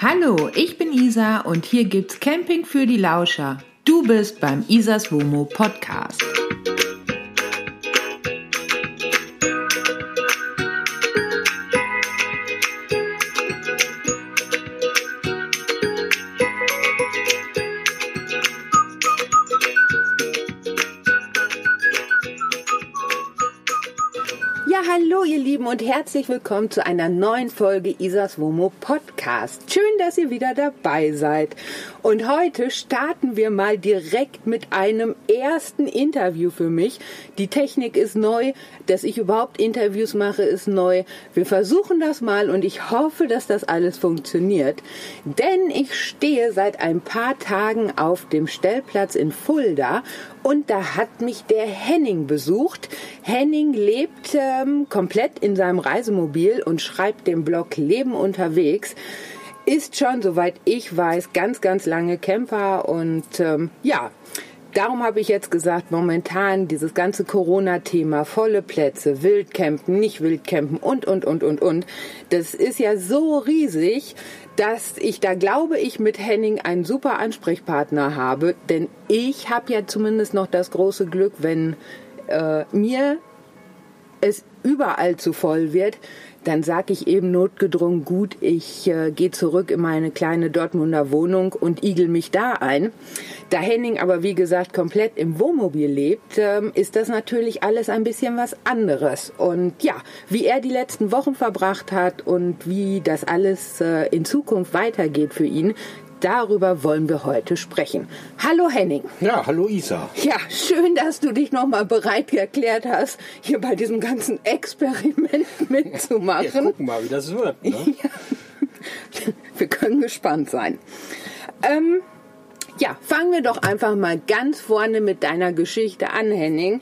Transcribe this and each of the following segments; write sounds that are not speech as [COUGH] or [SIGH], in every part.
Hallo, ich bin Isa und hier gibt's Camping für die Lauscher. Du bist beim Isas Womo Podcast. Herzlich willkommen zu einer neuen Folge Isas Womo Podcast. Schön, dass ihr wieder dabei seid. Und heute starten wir mal direkt mit einem ersten Interview für mich. Die Technik ist neu, dass ich überhaupt Interviews mache, ist neu. Wir versuchen das mal und ich hoffe, dass das alles funktioniert. Denn ich stehe seit ein paar Tagen auf dem Stellplatz in Fulda und da hat mich der Henning besucht. Henning lebt ähm, komplett in seinem Reisemobil und schreibt den Blog Leben unterwegs. Ist schon, soweit ich weiß, ganz, ganz lange Camper und ähm, ja, Darum habe ich jetzt gesagt, momentan dieses ganze Corona-Thema, volle Plätze, Wildcampen, nicht Wildcampen und, und, und, und, und, das ist ja so riesig, dass ich da glaube ich mit Henning einen super Ansprechpartner habe, denn ich habe ja zumindest noch das große Glück, wenn äh, mir es überall zu voll wird, dann sage ich eben notgedrungen, gut, ich äh, gehe zurück in meine kleine Dortmunder Wohnung und igel mich da ein. Da Henning aber, wie gesagt, komplett im Wohnmobil lebt, ähm, ist das natürlich alles ein bisschen was anderes. Und ja, wie er die letzten Wochen verbracht hat und wie das alles äh, in Zukunft weitergeht für ihn, darüber wollen wir heute sprechen. Hallo Henning. Ja, hallo Isa. Ja, schön, dass du dich nochmal bereit erklärt hast, hier bei diesem ganzen Experiment [LAUGHS] mitzumachen. Jetzt gucken mal, wie das wird. Ne? [LAUGHS] Ja. Wir können gespannt sein. Ähm, ja, fangen wir doch einfach mal ganz vorne mit deiner Geschichte an, Henning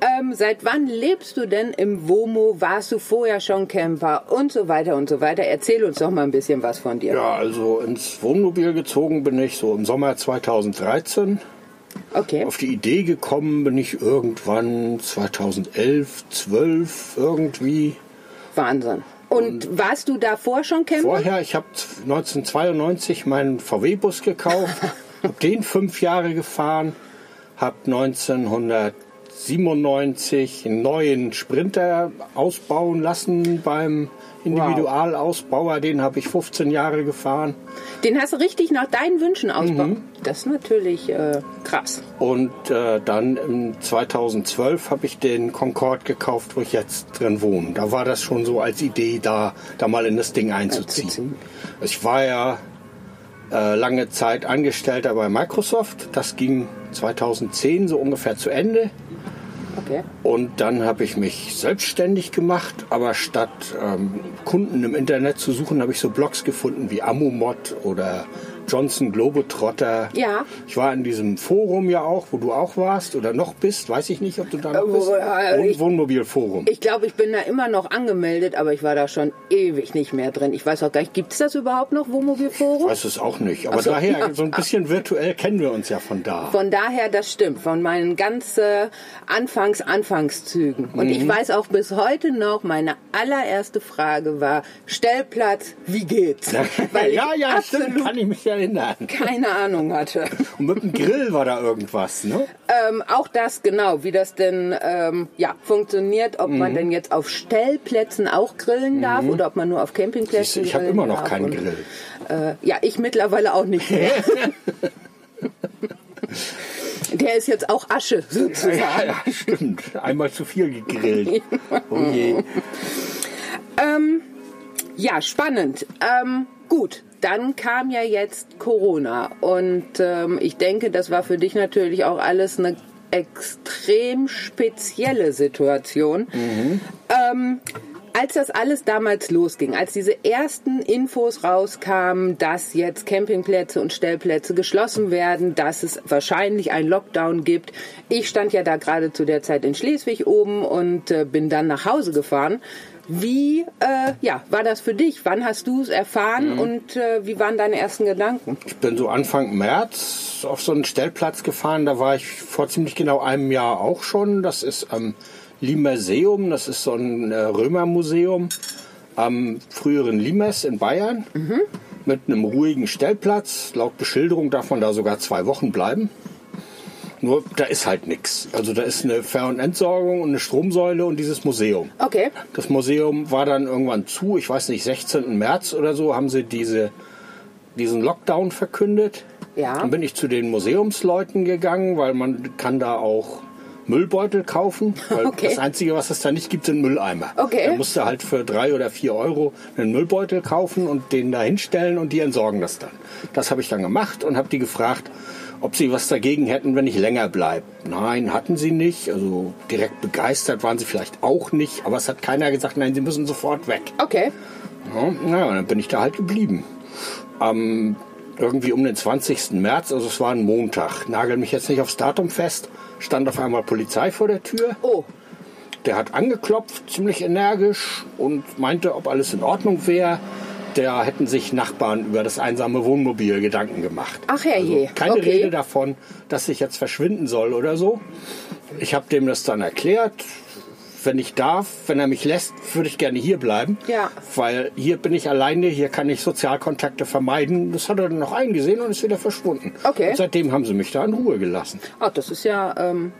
ähm, seit wann lebst du denn im WOMO? Warst du vorher schon Camper? Und so weiter und so weiter. Erzähl uns doch mal ein bisschen was von dir. Ja, also ins Wohnmobil gezogen bin ich so im Sommer 2013. Okay. Auf die Idee gekommen bin ich irgendwann 2011, 12 irgendwie. Wahnsinn. Und, Und warst du davor schon Camper? Vorher, ich habe 1992 meinen VW-Bus gekauft, [LAUGHS] habe den fünf Jahre gefahren, habe 1900 97 neuen Sprinter ausbauen lassen beim Individualausbauer. Wow. Den habe ich 15 Jahre gefahren. Den hast du richtig nach deinen Wünschen mhm. ausbauen. Mhm. Das ist natürlich äh, krass. Und äh, dann 2012 habe ich den Concorde gekauft, wo ich jetzt drin wohne. Da war das schon so als Idee, da, da mal in das Ding einzuziehen. Ich war ja äh, lange Zeit Angestellter bei Microsoft. Das ging 2010 so ungefähr zu Ende. Okay. Und dann habe ich mich selbstständig gemacht, aber statt ähm, Kunden im Internet zu suchen, habe ich so Blogs gefunden wie Amomod oder Johnson Globetrotter. Ja. Ich war in diesem Forum ja auch, wo du auch warst oder noch bist, weiß ich nicht, ob du da noch Äh, bist. äh, ich- Wohnmobilforum. Ich glaube, ich bin da immer noch angemeldet, aber ich war da schon ewig nicht mehr drin. Ich weiß auch gar nicht, gibt es das überhaupt noch, Wohnmobilforum? weiß es auch nicht, aber so. daher so ein bisschen virtuell kennen wir uns ja von da. Von daher, das stimmt, von meinen ganz äh, Anfangs Anfangszügen. Und Mhm. ich weiß auch bis heute noch, meine allererste Frage war, Stellplatz, wie geht's? [LAUGHS] Weil ich ja, ja, stimmt, absolut kann ich mich erinnern. Keine Ahnung hatte. Und mit dem Grill war da irgendwas, ne? Ähm, auch das genau, wie das denn ähm, ja, funktioniert, ob Mhm. man denn jetzt auf Stellplätzen auch grillen darf oder ob man nur auf Campingplätzen ich habe grillen immer noch keinen Und, Grill. Äh, ja, ich mittlerweile auch nicht mehr. [LAUGHS] Der ist jetzt auch Asche sozusagen. Ja, ja, stimmt. Einmal zu viel gegrillt. [LAUGHS] Oh je. Ja, spannend. Ähm, gut, dann kam ja jetzt Corona und ähm, ich denke, das war für dich natürlich auch alles eine extrem spezielle Situation. Ähm, als das alles damals losging, als diese ersten Infos rauskamen, dass jetzt Campingplätze und Stellplätze geschlossen werden, dass es wahrscheinlich einen Lockdown gibt. Ich stand ja da gerade zu der Zeit in Schleswig oben und äh, bin dann nach Hause gefahren. Wie äh, ja, war das für dich? Wann hast du es erfahren mhm. und äh, wie waren deine ersten Gedanken? Ich bin so Anfang März auf so einen Stellplatz gefahren. Da war ich vor ziemlich genau einem Jahr auch schon. Das ist am Limerseum. Das ist so ein äh, Römermuseum am früheren Limes in Bayern. Mhm. Mit einem ruhigen Stellplatz. Laut Beschilderung darf man da sogar zwei Wochen bleiben. Nur da ist halt nichts. Also da ist eine Ver- und Entsorgung und eine Stromsäule und dieses Museum. Okay. Das Museum war dann irgendwann zu, ich weiß nicht, 16. März oder so, haben sie diese, diesen Lockdown verkündet. Ja. Dann bin ich zu den Museumsleuten gegangen, weil man kann da auch Müllbeutel kaufen. Weil [LAUGHS] Okay. Das Einzige, was es da nicht gibt, sind Mülleimer. Okay. Da musst du halt für drei oder vier Euro einen Müllbeutel kaufen und den da hinstellen und die entsorgen das dann. Das habe ich dann gemacht und habe die gefragt, ob sie was dagegen hätten, wenn ich länger bleibe. Nein, hatten sie nicht. Also direkt begeistert waren sie vielleicht auch nicht. Aber es hat keiner gesagt, nein, sie müssen sofort weg. Okay. Ja, naja, dann bin ich da halt geblieben. Am irgendwie um den 20. März, also es war ein Montag, nagel mich jetzt nicht aufs Datum fest, stand auf einmal Polizei vor der Tür. Oh, Der hat angeklopft, ziemlich energisch und meinte, ob alles in Ordnung wäre. Da hätten sich Nachbarn über das einsame Wohnmobil Gedanken gemacht. Ach, herrje. Also keine Okay. Rede davon, dass ich jetzt verschwinden soll oder so. Ich habe dem das dann erklärt. Wenn ich darf, wenn er mich lässt, würde ich gerne hier bleiben. Ja. Weil hier bin ich alleine, hier kann ich Sozialkontakte vermeiden. Das hat er dann noch eingesehen und ist wieder verschwunden. Okay. Und seitdem haben sie mich da in Ruhe gelassen. Ach, das ist ja ähm,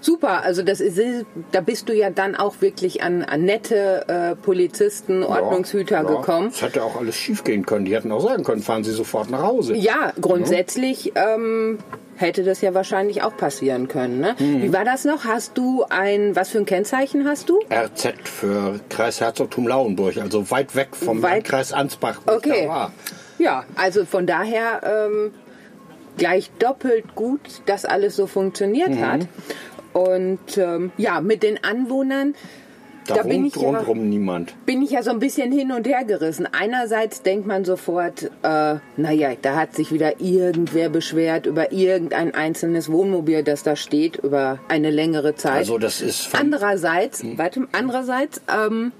super. Also das ist, da bist du ja dann auch wirklich an, an nette äh, Polizisten, Ordnungshüter Ja, gekommen. Das hätte auch alles schief gehen können. Die hätten auch sagen können, fahren Sie sofort nach Hause. Ja, grundsätzlich ähm, hätte das ja wahrscheinlich auch passieren können. Ne? Mhm. Wie war das noch? Hast du ein, was für ein Kennzeichen hast du? RZ für Kreis Herzogtum Lauenburg, also weit weg vom Weit- Landkreis Ansbach, wo Okay. ich war. Ja, also von daher ähm, gleich doppelt gut, dass alles so funktioniert Mhm. hat. Und ähm, ja, mit den Anwohnern, Da, bin ich ja- niemand. bin ich ja so ein bisschen hin und her gerissen. Einerseits denkt man sofort, äh, naja, da hat sich wieder irgendwer beschwert über irgendein einzelnes Wohnmobil, das da steht, über eine längere Zeit. Also das ist Andererseits, warte, andererseits ähm,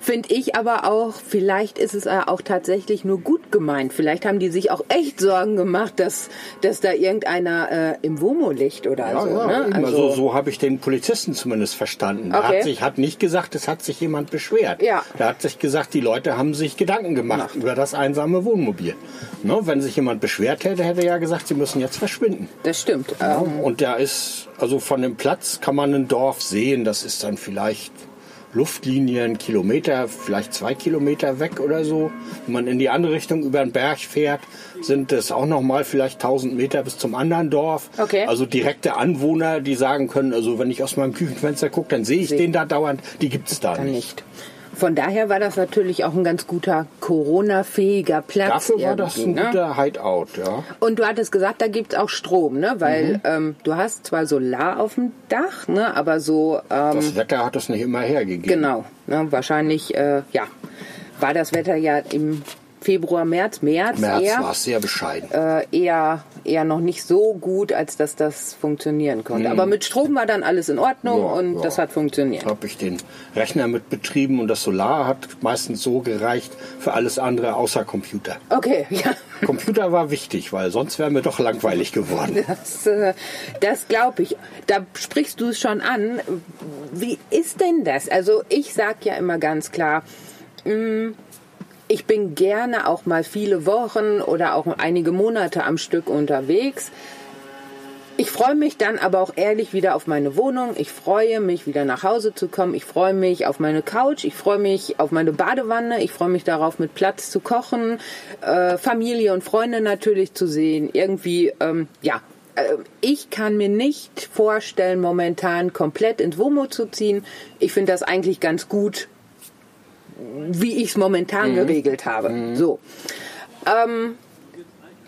finde ich aber auch, vielleicht ist es ja auch tatsächlich nur gut gemeint. Vielleicht haben die sich auch echt Sorgen gemacht, dass, dass da irgendeiner äh, im Womo liegt oder ja, so. ja, ne? also, so habe ich den Polizisten zumindest verstanden. Er Okay. hat, sich, hat nicht gesagt, es hat sich jemand beschwert. Ja. Er hat sich gesagt, die Leute haben sich Gedanken gemacht über das einsame Wohnmobil. Ne, wenn sich jemand beschwert hätte, hätte er ja gesagt, sie müssen jetzt verschwinden. das stimmt. Ja, Ähm, und da ist, also von dem Platz kann man ein Dorf sehen, das ist dann vielleicht Luftlinie, ein Kilometer, vielleicht zwei Kilometer weg oder so. Wenn man in die andere Richtung über den Berg fährt, sind es auch noch mal vielleicht 1000 Meter bis zum anderen Dorf. Okay. Also direkte Anwohner, die sagen können, also wenn ich aus meinem Küchenfenster gucke, dann sehe ich den da dauernd. Die gibt es da dann nicht. nicht. Von daher war das natürlich auch ein ganz guter Corona-fähiger Platz. Dafür war das ein ne? guter Hideout, ja. Und du hattest gesagt, da gibt's auch Strom, ne? Weil Mhm. ähm, du hast zwar Solar auf dem Dach, ne? Aber so ähm, Das Wetter hat es nicht immer hergegeben. genau, ne? wahrscheinlich äh, ja war das Wetter ja im Februar, März, März, März eher war es sehr bescheiden. äh, eher eher noch nicht so gut, als dass das funktionieren konnte. Aber mit Strom war dann alles in Ordnung Mhm. Ja, und ja. das hat funktioniert. habe ich den Rechner mit betrieben und das Solar hat meistens so gereicht für alles andere außer Computer. Okay, [LAUGHS] ja. Computer war wichtig, weil sonst wäre mir doch langweilig geworden. Das, äh, das glaube ich. Da sprichst du es schon an. Wie ist denn das? Also ich sag ja immer ganz klar, mh, ich bin gerne auch mal viele Wochen oder auch einige Monate am Stück unterwegs. Ich freue mich dann aber auch ehrlich wieder auf meine Wohnung. Ich freue mich wieder nach Hause zu kommen. Ich freue mich auf meine Couch. Ich freue mich auf meine Badewanne. Ich freue mich darauf, mit Platz zu kochen, äh, Familie und Freunde natürlich zu sehen. Irgendwie, ähm, ja. äh, Ich kann mir nicht vorstellen, momentan komplett ins Womo zu ziehen. Ich finde das eigentlich ganz gut, wie ich es momentan geregelt habe. So. Ähm,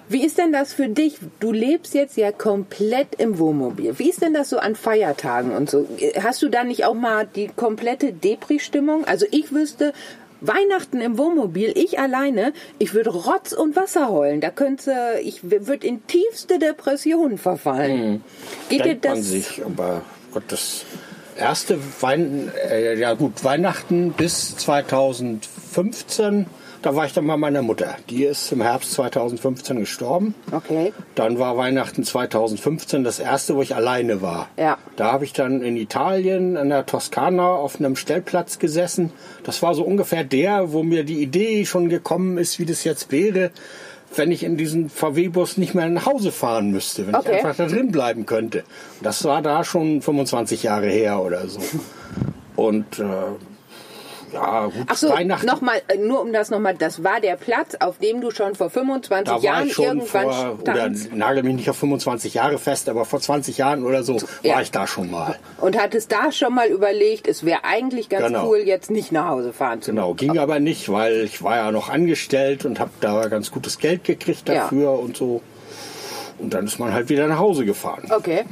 Wie ist denn das für dich? Du lebst jetzt ja komplett im Wohnmobil. Wie ist denn das so an Feiertagen und so? Hast du da nicht auch mal die komplette Depri-Stimmung? Also ich wüsste, Weihnachten im Wohnmobil, ich alleine, ich würde Rotz und Wasser heulen. Da könnte, ich würde in tiefste Depression verfallen. Mhm. Geht dir Denkt man das? sich, aber Gott, das erste Wein, äh, ja gut, Weihnachten bis 2015, da war ich dann bei meiner Mutter. Die ist im Herbst 2015 gestorben. Okay. Dann war Weihnachten 2015 das erste, wo ich alleine war. Ja. Da habe ich dann in Italien, in der Toskana, auf einem Stellplatz gesessen. Das war so ungefähr der, wo mir die Idee schon gekommen ist, wie das jetzt wäre, wenn ich in diesen VW-Bus nicht mehr nach Hause fahren müsste, wenn Okay. ich einfach da drin bleiben könnte. Das war da schon 25 Jahre her oder so. Und äh, ja, gut, Ach so, Weihnachten. nochmal, äh, nur um das nochmal, das war der Platz, auf dem du schon vor 25 Da war Jahren ich schon irgendwann vor, oder standst nagel mich nicht auf 25 Jahre fest, aber vor 20 Jahren oder so Ja. war ich da schon mal. und hattest da schon mal überlegt, es wäre eigentlich ganz Genau. cool, jetzt nicht nach Hause fahren zu Genau, ging aber nicht, weil ich war ja noch angestellt und habe da ganz gutes Geld gekriegt Ja. dafür und so. Und dann ist man halt wieder nach Hause gefahren. Okay.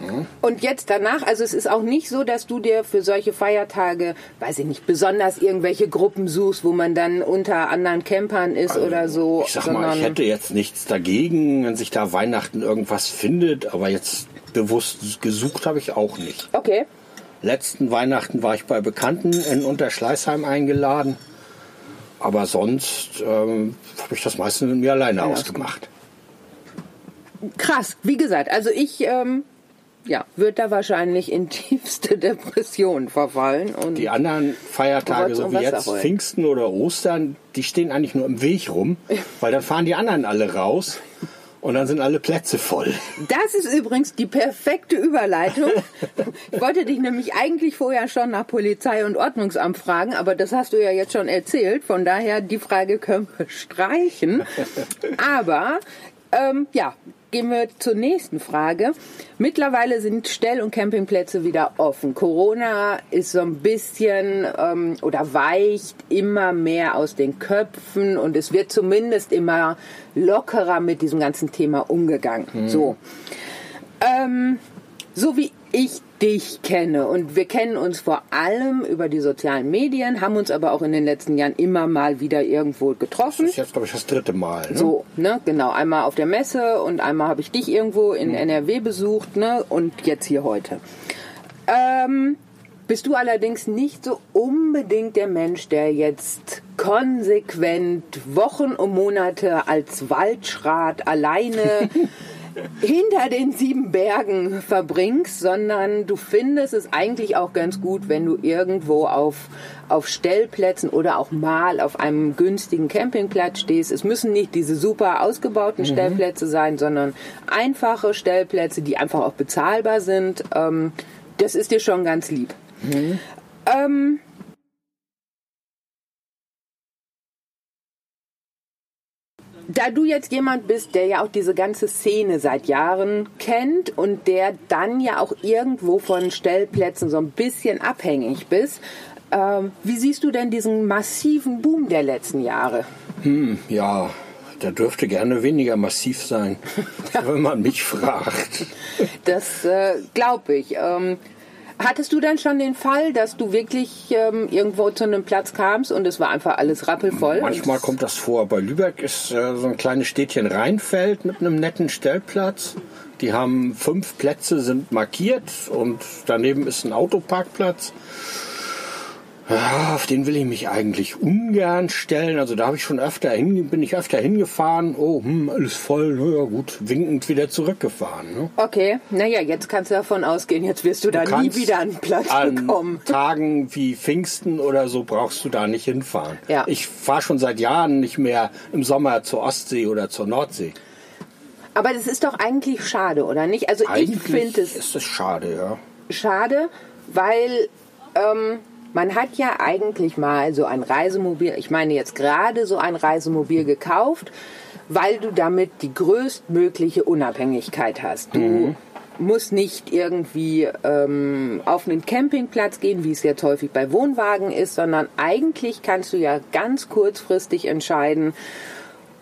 Und jetzt danach, also es ist auch nicht so, dass du dir für solche Feiertage, weiß ich nicht, besonders irgendwelche Gruppen suchst, wo man dann unter anderen Campern ist oder so. Also, Ich sag mal, ich hätte jetzt nichts dagegen, wenn sich da Weihnachten irgendwas findet, aber jetzt bewusst gesucht habe ich auch nicht. Okay. Letzten Weihnachten war ich bei Bekannten in Unterschleißheim eingeladen, aber sonst ähm, habe ich das meistens mit mir alleine ausgemacht. Krass. Wie gesagt, also ich, ähm, ja, würde da wahrscheinlich in [LAUGHS] tiefste Depression verfallen. Und Die anderen Feiertage, so wie jetzt. Pfingsten oder Ostern, die stehen eigentlich nur im Weg rum, [LAUGHS] weil dann fahren die anderen alle raus und dann sind alle Plätze voll. Das ist übrigens die perfekte Überleitung. [LAUGHS] Ich wollte dich nämlich eigentlich vorher schon nach Polizei und Ordnungsamt fragen, aber das hast du ja jetzt schon erzählt. Von daher, die Frage können wir streichen. Aber, ähm, ja, gehen wir zur nächsten Frage. Mittlerweile sind Stell- und Campingplätze wieder offen. Corona ist so ein bisschen ähm, oder weicht immer mehr aus den Köpfen und es wird zumindest immer lockerer mit diesem ganzen Thema umgegangen. So. Ähm, so wie ich dich kenne und wir kennen uns vor allem über die sozialen Medien, haben uns aber auch in den letzten Jahren immer mal wieder irgendwo getroffen. Das ist jetzt, glaube ich, das dritte Mal. Ne? So, ne, genau. Einmal auf der Messe und einmal habe ich dich irgendwo in NRW besucht, ne, und jetzt hier heute. Ähm, bist du allerdings nicht so unbedingt der Mensch, der jetzt konsequent Wochen und Monate als Waldschrat alleine [LAUGHS] hinter den sieben Bergen verbringst, sondern du findest es eigentlich auch ganz gut, wenn du irgendwo auf, auf Stellplätzen oder auch mal auf einem günstigen Campingplatz stehst. Es müssen nicht diese super ausgebauten Stellplätze sein, sondern einfache Stellplätze, die einfach auch bezahlbar sind. Ähm, das ist dir schon ganz lieb. Ähm, da du jetzt jemand bist, der ja auch diese ganze Szene seit Jahren kennt und der dann ja auch irgendwo von Stellplätzen so ein bisschen abhängig bist, ähm, wie siehst du denn diesen massiven Boom der letzten Jahre? Ja, der dürfte gerne weniger massiv sein, [LAUGHS] wenn man mich fragt. Das äh, glaube ich. Ähm, hattest du denn schon den Fall, dass du wirklich ähm, irgendwo zu einem Platz kamst und es war einfach alles rappelvoll? Manchmal kommt das vor. Bei Lübeck ist äh, so ein kleines Städtchen Rheinfeld mit einem netten Stellplatz. Die haben fünf Plätze, sind markiert und daneben ist ein Autoparkplatz. Ja, auf den will ich mich eigentlich ungern stellen. Also da habe ich schon öfter hin, bin ich öfter hingefahren. Oh, hm, alles voll. Na ja, gut, winkend wieder zurückgefahren. Ne? Okay, naja, jetzt kannst du davon ausgehen, jetzt wirst du da nie wieder einen Platz an bekommen. Tagen wie Pfingsten oder so brauchst du da nicht hinfahren. Ja. Ich fahre schon seit Jahren nicht mehr im Sommer zur Ostsee oder zur Nordsee. Aber das ist doch eigentlich schade, oder nicht? Also ich Eigentlich finde es ist es schade, ja. schade, weil ähm, man hat ja eigentlich mal so ein Reisemobil, ich meine jetzt gerade so ein Reisemobil gekauft, weil du damit die größtmögliche Unabhängigkeit hast. Du musst nicht irgendwie ähm, auf einen Campingplatz gehen, wie es jetzt häufig bei Wohnwagen ist, sondern eigentlich kannst du ja ganz kurzfristig entscheiden,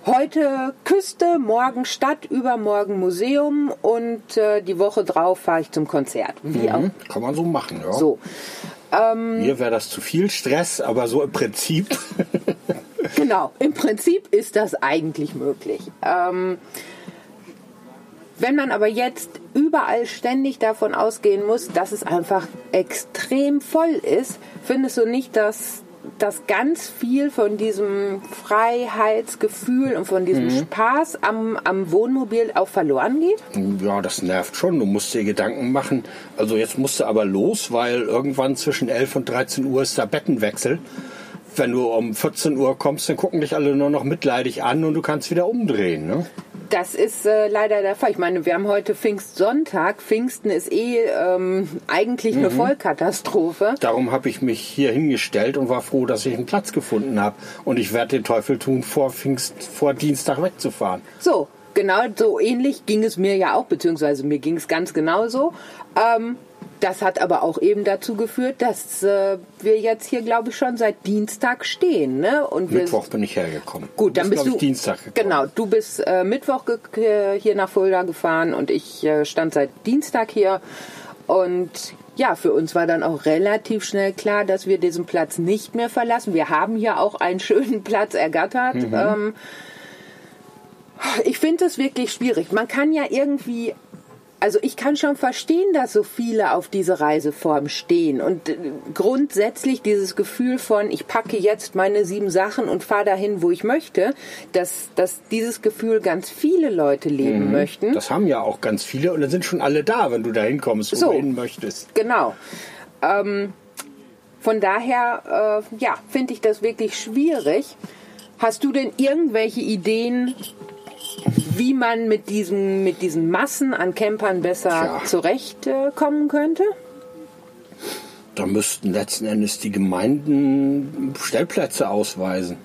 Heute Küste, morgen Stadt, übermorgen Museum und äh, die Woche drauf fahre ich zum Konzert. Wie auch. Mhm, kann man so machen, ja. So. Mir wäre das zu viel Stress, aber so im Prinzip. [LAUGHS] Genau, im Prinzip ist das eigentlich möglich. Ähm, wenn man aber jetzt überall ständig davon ausgehen muss, dass es einfach extrem voll ist, findest du nicht, dass, dass ganz viel von diesem Freiheitsgefühl und von diesem Spaß am, am Wohnmobil auch verloren geht? ja, das nervt schon. Du musst dir Gedanken machen. Also jetzt musst du aber los, weil irgendwann zwischen 11 und 13 Uhr ist der Bettenwechsel. Wenn du um 14 Uhr kommst, dann gucken dich alle nur noch mitleidig an und du kannst wieder umdrehen. Ne? Das ist äh, leider der Fall. Ich meine, wir haben heute Pfingstsonntag. Pfingsten ist eh ähm, eigentlich eine Vollkatastrophe. Darum habe ich mich hier hingestellt und war froh, dass ich einen Platz gefunden habe. Und ich werde den Teufel tun, vor Pfingst, vor Dienstag wegzufahren. So, genau so ähnlich ging es mir ja auch, beziehungsweise mir ging es ganz genauso. Ähm, das hat aber auch eben dazu geführt, dass äh, wir jetzt hier, glaube ich, schon seit Dienstag stehen. Ne? Und Mittwoch bin ich hergekommen. Gut, dann bist, bist du Dienstag gekommen. Genau, du bist äh, Mittwoch hier nach Fulda gefahren und ich äh, stand seit Dienstag hier. Und ja, für uns war dann auch relativ schnell klar, dass wir diesen Platz nicht mehr verlassen. Wir haben hier auch einen [LAUGHS] schönen Platz ergattert. Ähm, ich finde es wirklich schwierig. Man kann ja irgendwie also ich kann schon verstehen, dass so viele auf diese Reiseform stehen und äh, grundsätzlich dieses Gefühl von ich packe jetzt meine sieben Sachen und fahre dahin, wo ich möchte, dass, dass dieses Gefühl ganz viele Leute leben möchten. Das haben ja auch ganz viele und dann sind schon alle da, wenn du da hinkommst, wo So. du hin möchtest. Genau. Ähm, von daher, äh, ja, finde ich das wirklich schwierig. Hast du denn irgendwelche Ideen, wie man mit diesen, mit diesen Massen an Campern besser zurechtkommen könnte? Da müssten letzten Endes die Gemeinden Stellplätze ausweisen.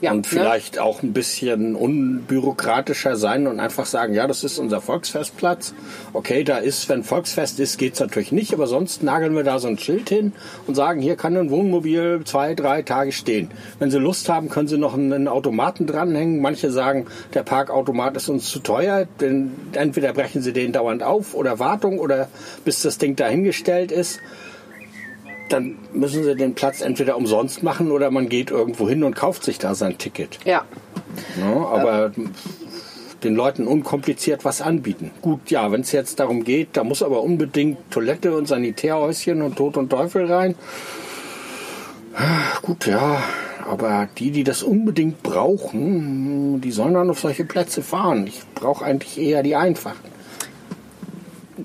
Ja, und ne? vielleicht auch ein bisschen unbürokratischer sein und einfach sagen, ja, das ist unser Volksfestplatz. Okay, da ist, wenn Volksfest ist, geht's natürlich nicht, aber sonst nageln wir da so ein Schild hin und sagen, hier kann ein Wohnmobil zwei, drei Tage stehen. Wenn Sie Lust haben, können Sie noch einen Automaten dranhängen. Manche sagen, der Parkautomat ist uns zu teuer, denn entweder brechen Sie den dauernd auf oder Wartung oder bis das Ding dahingestellt ist dann müssen sie den Platz entweder umsonst machen oder man geht irgendwo hin und kauft sich da sein Ticket. Ja, Ja, aber den Leuten unkompliziert was anbieten. Gut, ja, wenn es jetzt darum geht, da muss aber unbedingt Toilette und Sanitärhäuschen und Tod und Teufel rein. Gut, ja, aber die, die das unbedingt brauchen, die sollen dann auf solche Plätze fahren. Ich brauche eigentlich eher die einfachen.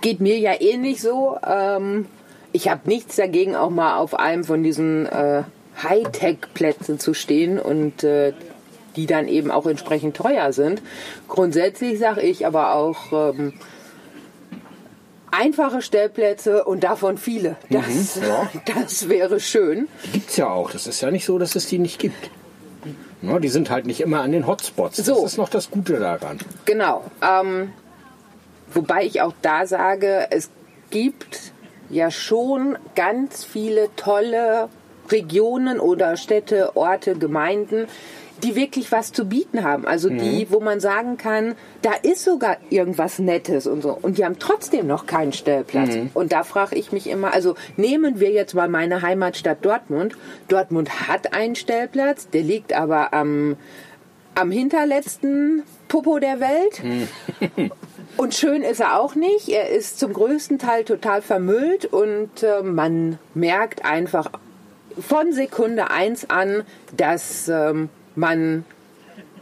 geht mir ja ähnlich so. Ähm, ich habe nichts dagegen, auch mal auf einem von diesen äh, Hightech-Plätzen zu stehen und äh, die dann eben auch entsprechend teuer sind. Grundsätzlich sage ich aber auch ähm, einfache Stellplätze und davon viele. Das, ja. [LAUGHS] das wäre schön. Die gibt's ja auch. Das ist ja nicht so, dass es die nicht gibt. Ja, die sind halt nicht immer an den Hotspots. So. Das ist noch das Gute daran. Genau. Ähm, wobei ich auch da sage, es gibt ja schon ganz viele tolle Regionen oder Städte, Orte, Gemeinden, die wirklich was zu bieten haben. Also die, wo man sagen kann, da ist sogar irgendwas Nettes und so. Und die haben trotzdem noch keinen Stellplatz. Und da frage ich mich immer, also nehmen wir jetzt mal meine Heimatstadt Dortmund. Dortmund hat einen Stellplatz, der liegt aber am, am hinterletzten Popo der Welt. [LAUGHS] Und schön ist er auch nicht. Er ist zum größten Teil total vermüllt und äh, man merkt einfach von Sekunde eins an, dass ähm, man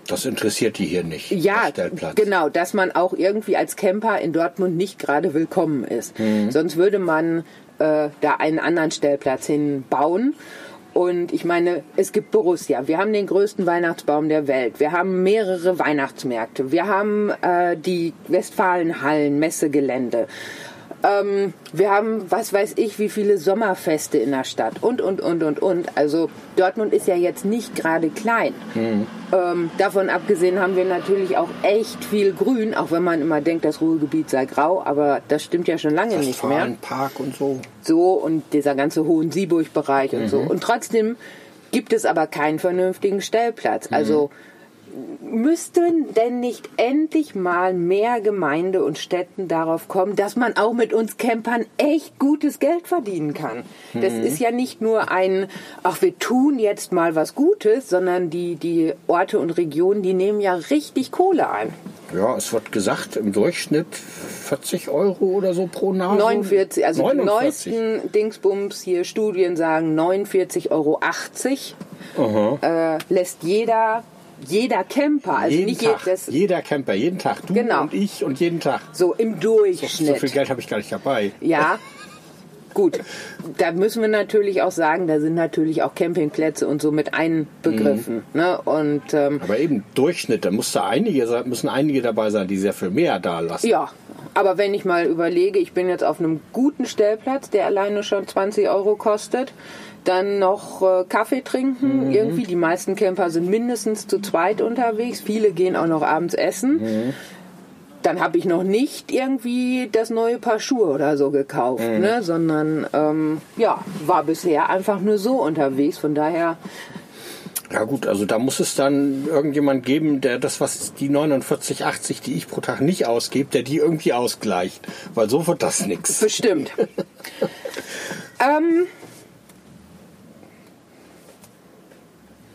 Das interessiert die hier nicht. ja, genau, dass man auch irgendwie als Camper in Dortmund nicht gerade willkommen ist. Mhm. Sonst würde man äh, da einen anderen Stellplatz hinbauen. Und ich meine, es gibt Borussia. Wir haben den größten Weihnachtsbaum der Welt. Wir haben mehrere Weihnachtsmärkte. Wir haben äh, die Westfalenhallen, Messegelände. Ähm, wir haben, was weiß ich, wie viele Sommerfeste in der Stadt und, und, und, und, und. Also Dortmund ist ja jetzt nicht gerade klein. Ähm, davon abgesehen haben wir natürlich auch echt viel Grün, auch wenn man immer denkt, das Ruhrgebiet sei grau, aber das stimmt ja schon lange nicht mehr. Westfalenpark und so. So und dieser ganze Hohen-Sieburg-Bereich und so. Mhm. Und trotzdem gibt es aber keinen vernünftigen Stellplatz. Also müssten denn nicht endlich mal mehr Gemeinde und Städten darauf kommen, dass man auch mit uns Campern echt gutes Geld verdienen kann? Das ist ja nicht nur ein, ach, wir tun jetzt mal was Gutes, sondern die, die Orte und Regionen, die nehmen ja richtig Kohle ein. Ja, es wird gesagt, im Durchschnitt 40 Euro oder so pro Nase. 49, also 49. die neuesten Dingsbums hier, Studien sagen 49,80 Euro äh, lässt jeder, jeder Camper, also jeden nicht Tag, jedes, jeder Camper, jeden Tag. Du Genau. und ich und jeden Tag. so im So Durchschnitt. viel Geld habe ich gar nicht dabei. Ja, gut. Da müssen wir natürlich auch sagen, da sind natürlich auch Campingplätze und so mit einbegriffen. Mhm. Ne? Und ähm, Aber eben Durchschnitt, da muss da einige, müssen einige dabei sein, die sehr viel mehr da lassen. ja, aber wenn ich mal überlege, ich bin jetzt auf einem guten Stellplatz, der alleine schon 20 Euro kostet, dann noch äh, Kaffee trinken. Irgendwie, die meisten Camper sind mindestens zu zweit unterwegs. Viele gehen auch noch abends essen. Dann habe ich noch nicht irgendwie das neue Paar Schuhe oder so gekauft, ne? sondern ähm, ja, war bisher einfach nur so unterwegs. Von daher Ja gut, also da muss es dann irgendjemand geben, der das, was die 49,80, die ich pro Tag nicht ausgebe, der die irgendwie ausgleicht. Weil so wird das nichts. Bestimmt. [LAUGHS] ähm,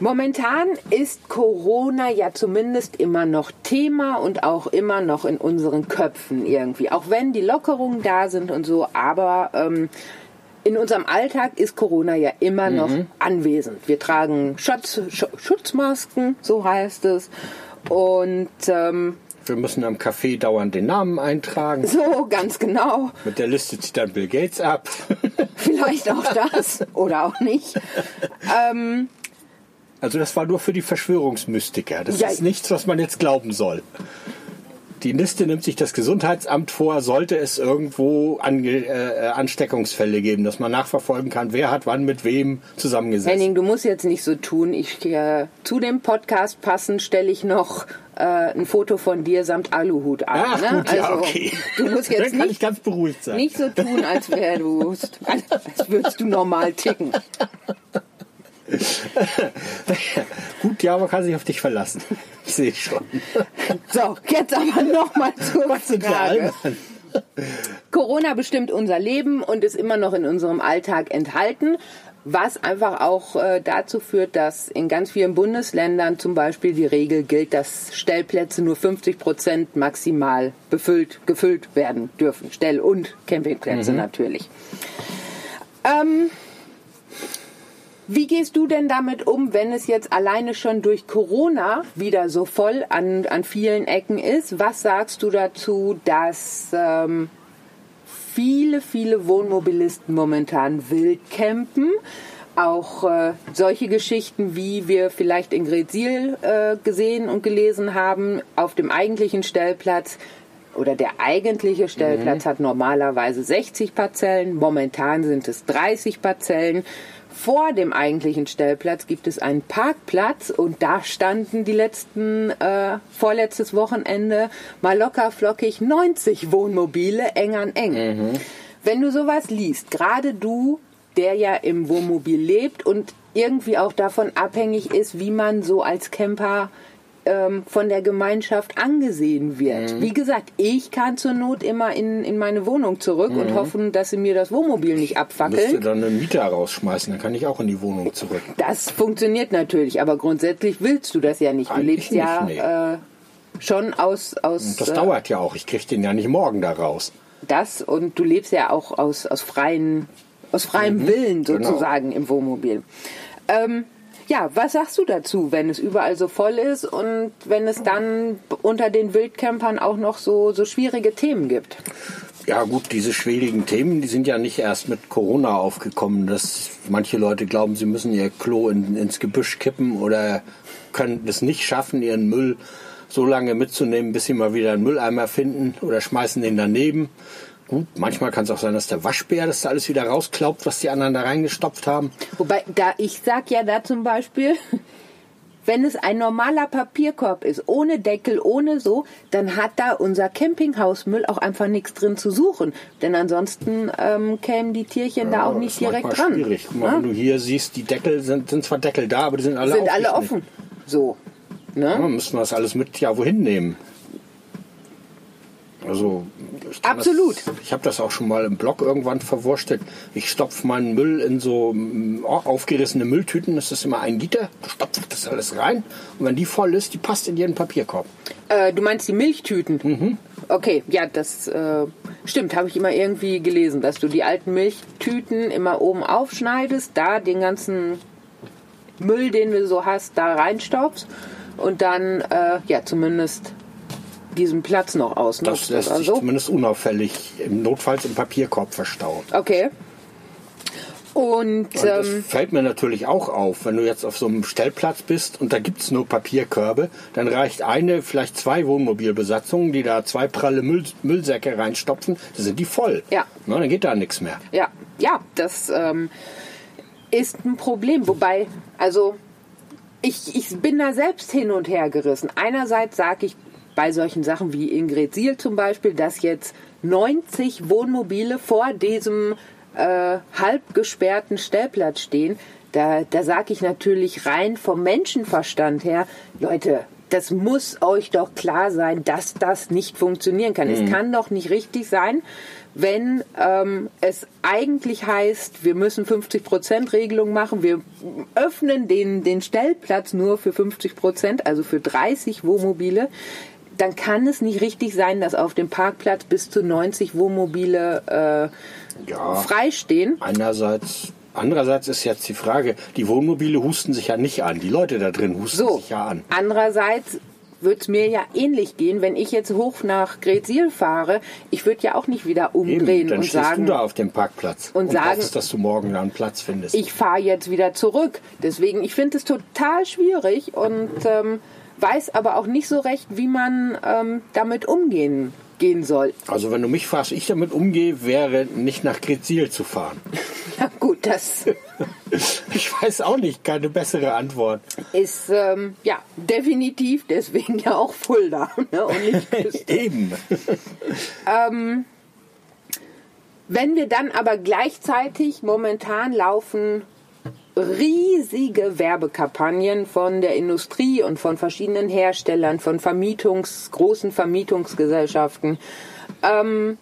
momentan ist Corona ja zumindest immer noch Thema und auch immer noch in unseren Köpfen irgendwie. Auch wenn die Lockerungen da sind und so, aber ähm, in unserem Alltag ist Corona ja immer noch anwesend. Wir tragen Schutz, Sch- Schutzmasken, so heißt es. Und ähm, Wir müssen am Café dauernd den Namen eintragen. so, ganz genau. Mit der Liste zieht dann Bill Gates ab. Vielleicht auch das oder auch nicht. [LAUGHS] Ähm, Also das war nur für die Verschwörungsmystiker. Das Ja. ist nichts, was man jetzt glauben soll. Die Liste nimmt sich das Gesundheitsamt vor, sollte es irgendwo Ange äh, Ansteckungsfälle geben, dass man nachverfolgen kann, wer hat wann mit wem zusammengesetzt. Henning, du musst jetzt nicht so tun. Ich, äh, zu dem Podcast passend stelle ich noch äh, ein Foto von dir samt Aluhut an. Ach ne? gut, ja, okay. Du musst [LAUGHS] Dann jetzt kann ich nicht, ganz beruhigt sein. nicht so tun, als wär du, als würdest du normal ticken. [LAUGHS] [LAUGHS] Gut, ja, man kann sich auf dich verlassen. [LAUGHS] Ich sehe schon. So, jetzt aber nochmal [LAUGHS] zur Was Frage. Corona bestimmt unser Leben und ist immer noch in unserem Alltag enthalten, was einfach auch äh, dazu führt, dass in ganz vielen Bundesländern zum Beispiel die Regel gilt, dass Stellplätze nur 50 Prozent maximal befüllt, gefüllt werden dürfen. Stell- und Campingplätze natürlich. Ähm, wie gehst du denn damit um, wenn es jetzt alleine schon durch Corona wieder so voll an, an vielen Ecken ist? Was sagst du dazu, dass ähm, viele, viele Wohnmobilisten momentan wild campen? Auch äh, solche Geschichten, wie wir vielleicht in Gretzil äh, gesehen und gelesen haben, auf dem eigentlichen Stellplatz oder der eigentliche Stellplatz hat normalerweise 60 Parzellen, momentan sind es 30 Parzellen. Vor dem eigentlichen Stellplatz gibt es einen Parkplatz und da standen die letzten, äh, vorletztes Wochenende mal locker flockig 90 Wohnmobile eng an eng. Wenn du sowas liest, gerade du, der ja im Wohnmobil lebt und irgendwie auch davon abhängig ist, wie man so als Camper ähm, von der Gemeinschaft angesehen wird. Wie gesagt, ich kann zur Not immer in, in meine Wohnung zurück und hoffen, dass sie mir das Wohnmobil nicht Müsste abfackeln. dann einen Mieter rausschmeißen, dann kann ich auch in die Wohnung zurück. Das funktioniert natürlich, aber grundsätzlich willst du das ja nicht. Du lebst ja nicht, äh, schon aus, aus Das äh, dauert ja auch. Ich kriege den ja nicht morgen da raus. das und du lebst ja auch aus, aus freien, aus freiem Willen genau. sozusagen im Wohnmobil. Ähm, ja, was sagst du dazu, wenn es überall so voll ist und wenn es dann unter den Wildcampern auch noch so, so schwierige Themen gibt? Ja gut, diese schwierigen Themen, die sind ja nicht erst mit Corona aufgekommen, dass manche Leute glauben, sie müssen ihr Klo in, ins Gebüsch kippen oder können es nicht schaffen, ihren Müll so lange mitzunehmen, bis sie mal wieder einen Mülleimer finden oder schmeißen den daneben. Gut, manchmal kann es auch sein, dass der Waschbär das da alles wieder rausklaubt, was die anderen da reingestopft haben. Wobei, da ich sag ja da zum Beispiel, [LAUGHS] wenn es ein normaler Papierkorb ist, ohne Deckel, ohne so, dann hat da unser Campinghausmüll auch einfach nichts drin zu suchen. Denn ansonsten ähm, kämen die Tierchen da auch Ja, nicht direkt dran. Schwierig. Guck mal, Ja? wenn du hier siehst, die Deckel sind, sind zwar Deckel da, aber die sind alle Sind alle offen. So. Ne? Ja, müssen wir das alles mit ja wohin nehmen. Also ich Absolut. Das, ich habe das auch schon mal im Blog irgendwann verwurstet. Ich stopfe meinen Müll in so mm, aufgerissene Mülltüten. Das ist immer ein Liter. Da stopfe ich das alles rein. Und wenn die voll ist, die passt in jeden Papierkorb. Äh, du meinst die Milchtüten? Mhm. Okay, ja, das äh, stimmt, habe ich immer irgendwie gelesen, dass du die alten Milchtüten immer oben aufschneidest, da den ganzen Müll, den du so hast, da reinstopfst und dann, äh, ja, zumindest diesen Platz noch ausnutzt. Das lässt oder sich zumindest unauffällig im Notfalls im Papierkorb verstauen. Okay. Und, Und das ähm, fällt mir natürlich auch auf, wenn du jetzt auf so einem Stellplatz bist und da gibt's nur Papierkörbe, dann reicht eine, vielleicht zwei Wohnmobilbesatzungen, die da zwei pralle Müll, Müllsäcke reinstopfen, dann sind die voll. Ja. Na, dann geht da nichts mehr. Ja, ja, das ähm, ist ein Problem. Wobei, also ich, ich bin da selbst hin und her gerissen. Einerseits sage ich bei solchen Sachen wie Ingrid Siel zum Beispiel, dass jetzt 90 Wohnmobile vor diesem äh, halb gesperrten Stellplatz stehen. Da, da sage ich natürlich rein vom Menschenverstand her, Leute, das muss euch doch klar sein, dass das nicht funktionieren kann. Es kann doch nicht richtig sein, wenn ähm, es eigentlich heißt, wir müssen 50%-Regelung machen, wir öffnen den, den Stellplatz nur für 50%, also für 30 Wohnmobile, dann kann es nicht richtig sein, dass auf dem Parkplatz bis zu 90 Wohnmobile äh, Ja. freistehen. Einerseits, andererseits ist jetzt die Frage, die Wohnmobile husten sich ja nicht an, die Leute da drin husten So, sich ja an. andererseits würde es mir ja ähnlich gehen, wenn ich jetzt hoch nach Gretzil fahre. Ich würde ja auch nicht wieder Eben, umdrehen dann und stehst sagen, du da auf dem Parkplatz und sagen- hoffst, dass du morgen da einen Platz findest. ich fahre jetzt wieder zurück. Deswegen, ich finde es total schwierig und ähm, weiß aber auch nicht so recht, wie man ähm, damit umgehen gehen soll. also wenn du mich fragst, ich damit umgehe, wäre nicht nach Grezil zu fahren. [LAUGHS] Ja gut, das [LAUGHS] Ich weiß auch nicht, keine bessere Antwort. ist ähm, ja definitiv deswegen ja auch Fulda [LAUGHS] ne? und nicht. Eben. Wenn wir dann aber gleichzeitig momentan laufen riesige Werbekampagnen von der Industrie und von verschiedenen Herstellern, von Vermietungs, großen Vermietungsgesellschaften. Ähm,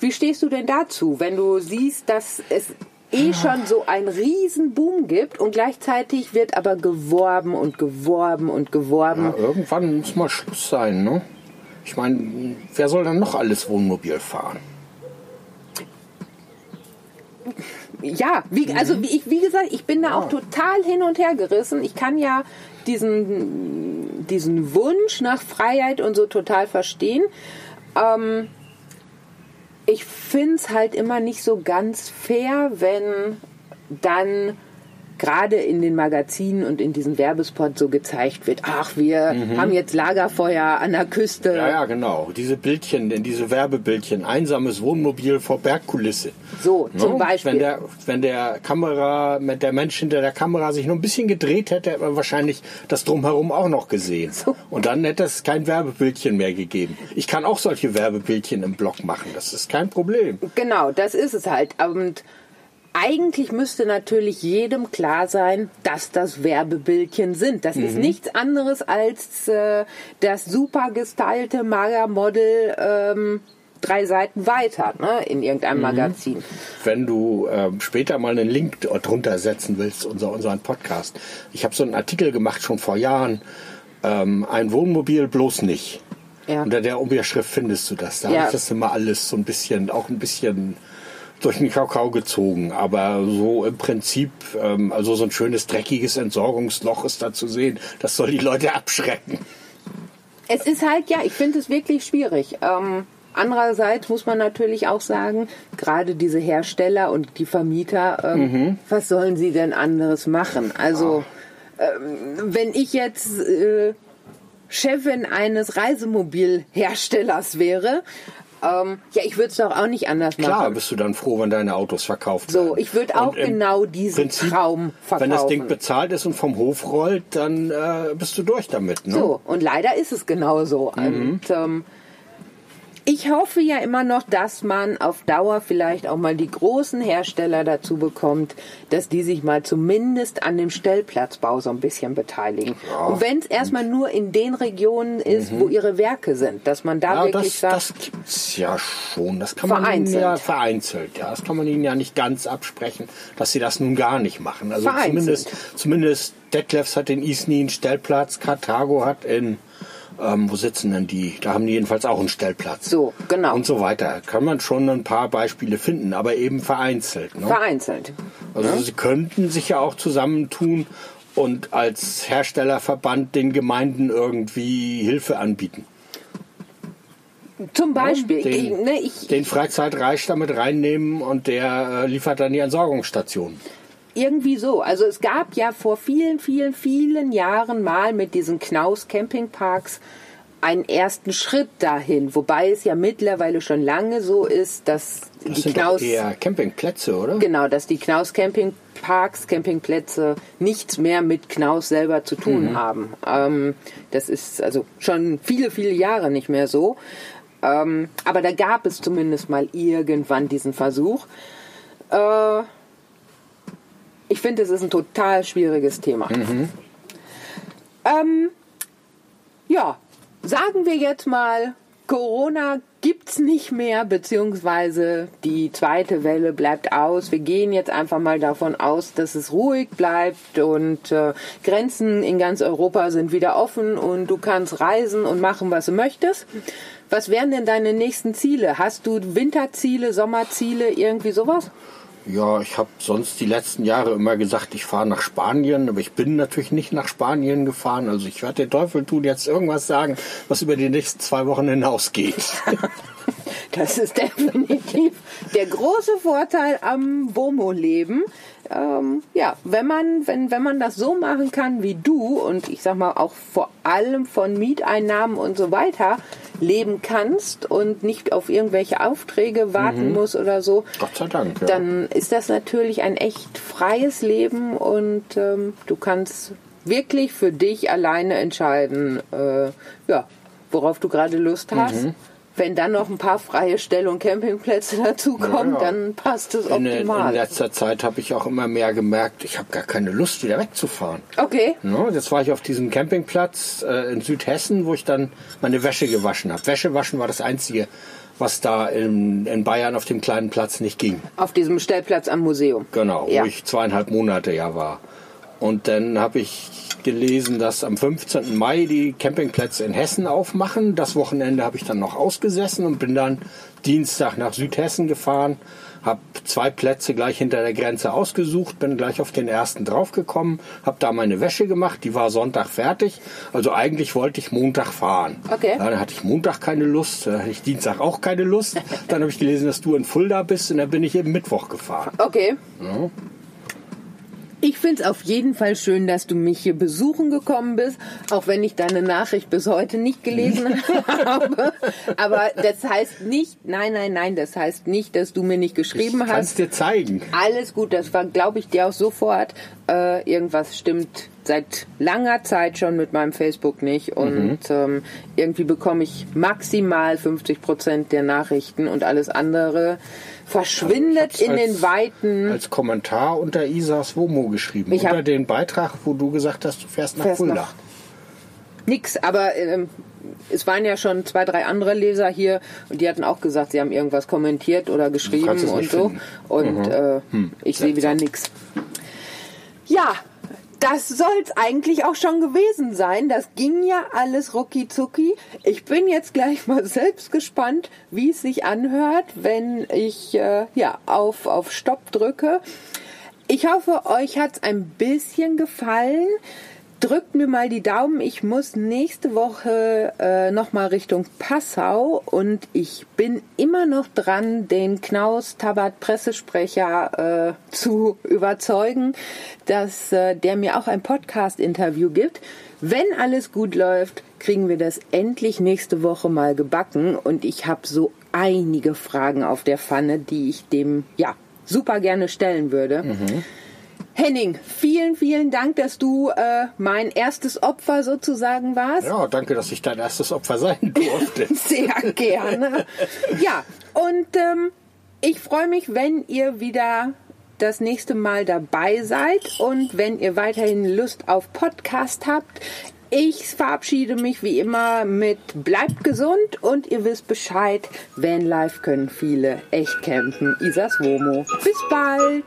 wie stehst du denn dazu, wenn du siehst, dass es eh schon so einen riesen Boom gibt und gleichzeitig wird aber geworben und geworben und geworben. Ja, irgendwann muss mal Schluss sein, ne? Ich meine, wer soll dann noch alles Wohnmobil fahren? Ja, wie, also wie, ich, wie gesagt, ich bin da auch total hin und her gerissen. Ich kann ja diesen, diesen Wunsch nach Freiheit und so total verstehen. Ähm, ich finde es halt immer nicht so ganz fair, wenn dann gerade in den Magazinen und in diesen Werbespots so gezeigt wird, ach, wir haben jetzt Lagerfeuer an der Küste. Ja, ja, genau. Diese Bildchen, diese Werbebildchen. Einsames Wohnmobil vor Bergkulisse. So, zum Ne? Beispiel. Wenn der, wenn der Kamera, wenn der Mensch hinter der Kamera sich noch ein bisschen gedreht hätte, hätte man wahrscheinlich das drumherum auch noch gesehen. So. Und dann hätte es kein Werbebildchen mehr gegeben. Ich kann auch solche Werbebildchen im Blog machen. Das ist kein Problem. Genau, das ist es halt. Und eigentlich müsste natürlich jedem klar sein, dass das Werbebildchen sind. Das ist nichts anderes als äh, das super gestylte Magermodel ähm, drei Seiten weiter ne, in irgendeinem Magazin. wenn du ähm, später mal einen Link drunter setzen willst, unser, unseren Podcast. Ich habe so einen Artikel gemacht, schon vor Jahren. Ähm, ein Wohnmobil bloß nicht. Ja. Unter der Überschrift findest du das. Da Ja. habe ich das immer alles so ein bisschen, auch ein bisschen durch den Kakao gezogen. Aber so im Prinzip, ähm, also so ein schönes dreckiges Entsorgungsloch ist da zu sehen. Das soll die Leute abschrecken. Es ist halt, ja, ich finde es wirklich schwierig. Ähm, andererseits muss man natürlich auch sagen, gerade diese Hersteller und die Vermieter, ähm, was sollen sie denn anderes machen? Also, ähm, wenn ich jetzt äh, Chefin eines Reisemobilherstellers wäre, ähm, ja, ich würde es doch auch nicht anders Klar machen. bist du dann froh, wenn deine Autos verkauft So, werden. ich würde auch genau diesen Traum Wenn das Ding verkaufen. bezahlt ist und vom Hof rollt, dann äh, bist du durch damit. Ne? So, und leider ist es genauso. Und ähm, Ich hoffe ja immer noch, dass man auf Dauer vielleicht auch mal die großen Hersteller dazu bekommt, dass die sich mal zumindest an dem Stellplatzbau so ein bisschen beteiligen. Ja. Und wenn es erstmal nur in den Regionen ist, wo ihre Werke sind, dass man da Ja, wirklich das, sagt, das gibt's ja schon. Das kann man Vereinzelt. ja vereinzelt. Ja, das kann man ihnen ja nicht ganz absprechen, dass sie das nun gar nicht machen. Also Vereinzelt. zumindest, zumindest Detlefs hat in Isny einen Stellplatz, Karthago hat in ähm, wo sitzen denn die? Da haben die jedenfalls auch einen Stellplatz. So, genau. Und so weiter. Kann man schon ein paar Beispiele finden, aber eben vereinzelt. Ne? vereinzelt. Also sie könnten sich ja auch zusammentun und als Herstellerverband den Gemeinden irgendwie Hilfe anbieten. Zum Beispiel, den- ich, ne, ich, Den Freizeitreich damit reinnehmen und der äh, liefert dann die Entsorgungsstation. Irgendwie so. Also es gab ja vor vielen, vielen, vielen Jahren mal mit diesen Knaus Campingparks einen ersten Schritt dahin, wobei es ja mittlerweile schon lange so ist, dass Das die sind Knaus eher Campingplätze, oder? genau, dass die Knaus Campingparks, Campingplätze nichts mehr mit Knaus selber zu tun Mhm. haben. Ähm, das ist also schon viele, viele Jahre nicht mehr so. Ähm, aber da gab es zumindest mal irgendwann diesen Versuch. Äh, ich finde, es ist ein total schwieriges Thema. Ähm, ja, sagen wir jetzt mal, Corona gibt's nicht mehr, beziehungsweise die zweite Welle bleibt aus. Wir gehen jetzt einfach mal davon aus, dass es ruhig bleibt und äh, Grenzen in ganz Europa sind wieder offen und du kannst reisen und machen, was du möchtest. Was wären denn deine nächsten Ziele? Hast du Winterziele, Sommerziele, irgendwie sowas? Ja, ich habe sonst die letzten Jahre immer gesagt, ich fahre nach Spanien, aber ich bin natürlich nicht nach Spanien gefahren. Also ich werde den Teufel tun, jetzt irgendwas sagen, was über die nächsten zwei Wochen hinausgeht. [LAUGHS] Das ist definitiv der große Vorteil am WOMO-Leben. Ähm, ja, wenn man, wenn, wenn man das so machen kann wie du und ich sag mal auch vor allem von Mieteinnahmen und so weiter leben kannst und nicht auf irgendwelche Aufträge warten musst oder so, Gott sei Dank. Ja. dann ist das natürlich ein echt freies Leben und ähm, du kannst wirklich für dich alleine entscheiden, äh, ja, worauf du gerade Lust hast. Wenn dann noch ein paar freie Stell- und Campingplätze dazukommen, Ja, ja. dann passt es in, in optimal. letzter Zeit habe ich auch immer mehr gemerkt, ich habe gar keine Lust, wieder wegzufahren. Okay, Ne, jetzt war ich auf diesem Campingplatz äh, in Südhessen, wo ich dann meine Wäsche gewaschen habe. Wäsche waschen war das Einzige, was da in, in Bayern auf dem kleinen Platz nicht ging. auf diesem Stellplatz am Museum. Genau, Ja. wo ich zweieinhalb Monate ja war. Und dann habe ich gelesen, dass am 15. Mai die Campingplätze in Hessen aufmachen. Das Wochenende habe ich dann noch ausgesessen und bin dann Dienstag nach Südhessen gefahren, habe zwei Plätze gleich hinter der Grenze ausgesucht, bin gleich auf den ersten draufgekommen, habe da meine Wäsche gemacht, die war Sonntag fertig. Also eigentlich wollte ich Montag fahren. Okay. Ja, dann hatte ich Montag keine Lust, dann hatte ich Dienstag auch keine Lust. [LAUGHS] Dann habe ich gelesen, dass du in Fulda bist und dann bin ich eben Mittwoch gefahren. Okay. Ich finde es auf jeden Fall schön, dass du mich hier besuchen gekommen bist, auch wenn ich deine Nachricht bis heute nicht gelesen [LAUGHS] habe. Aber das heißt nicht, nein, nein, nein, das heißt nicht, dass du mir nicht geschrieben Ich hast. dir zeigen. Alles gut, das war, glaube ich, dir auch sofort. Äh, irgendwas stimmt seit langer Zeit schon mit meinem Facebook nicht und ähm, irgendwie bekomme ich maximal 50 Prozent der Nachrichten und alles andere verschwindet hab's in als- den Weiten. Als Kommentar unter Isas Womo geschrieben. Ich unter den Beitrag, wo du gesagt hast, du fährst nach Fulda. Nix, aber ähm, es waren ja schon zwei, drei andere Leser hier und die hatten auch gesagt, sie haben irgendwas kommentiert oder geschrieben und so. finden. Und äh, ich sehe wieder nix. Ja, das soll's eigentlich auch schon gewesen sein. Das ging ja alles rucki zucki. Ich bin jetzt gleich [LAUGHS] mal selbst gespannt, wie es sich anhört, wenn ich äh, ja auf, auf Stopp drücke. Ich hoffe, euch hat's ein bisschen gefallen. Drückt mir mal die Daumen. Ich muss nächste Woche äh, nochmal Richtung Passau und ich bin immer noch dran, den Knaus Tabat Pressesprecher äh, zu überzeugen, dass äh, der mir auch ein Podcast-Interview gibt. Wenn alles gut läuft, kriegen wir das endlich nächste Woche mal gebacken und ich habe so einige Fragen auf der Pfanne, die ich dem ja super gerne stellen würde. Henning, vielen, vielen Dank, dass du äh, mein erstes Opfer sozusagen warst. Ja, danke, dass ich dein erstes Opfer sein [LAUGHS] durfte. Sehr gerne. [LAUGHS] Ja, und ähm, ich freue mich, wenn ihr wieder das nächste Mal dabei seid und wenn ihr weiterhin Lust auf Podcast habt. Ich verabschiede mich wie immer mit bleibt gesund und ihr wisst Bescheid, Vanlife können viele echt campen. Isas Womo. Bis bald.